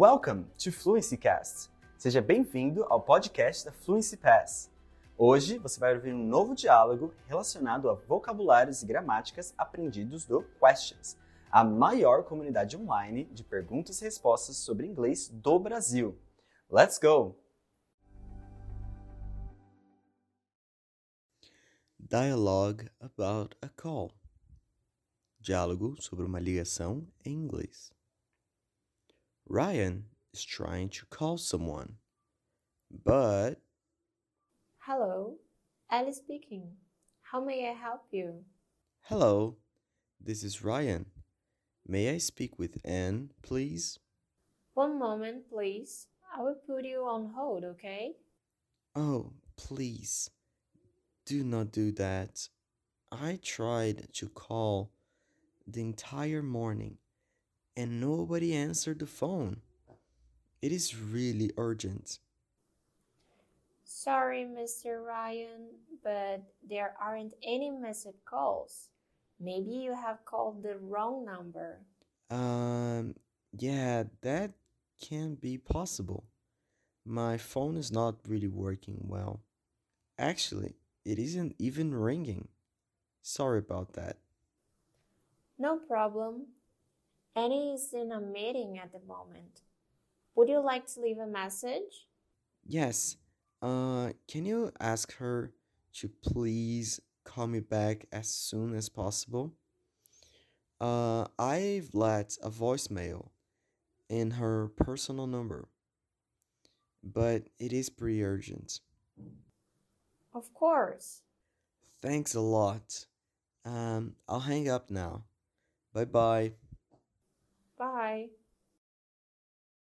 Welcome to Fluency Cast. Seja bem-vindo ao podcast da Fluency Pass. Hoje você vai ouvir um novo diálogo relacionado a vocabulários e gramáticas aprendidos do Questions, a maior comunidade online de perguntas e respostas sobre inglês do Brasil. Let's go! Dialogue about a call. Diálogo sobre uma ligação em inglês. Ryan is trying to call someone, but Hello, Alice speaking. How may I help you? hello, this is Ryan. May I speak with Anne, please? One moment, please. I will put you on hold, okay? Oh, please. Do not do that. I tried to call the entire morning and nobody answered the phone. It is really urgent. Sorry, Mr. Ryan, but there aren't any missed calls. Maybe you have called the wrong number. Um, yeah, that can be possible. My phone is not really working well. Actually, it isn't even ringing. Sorry about that. No problem. Annie is in a meeting at the moment. Would you like to leave a message? Yes, uh, can you ask her to please call me back as soon as possible? Uh, I've left a voicemail in her personal number, but it is pretty urgent. Of course. Thanks a lot. Um, I'll hang up now. Bye bye. Bye.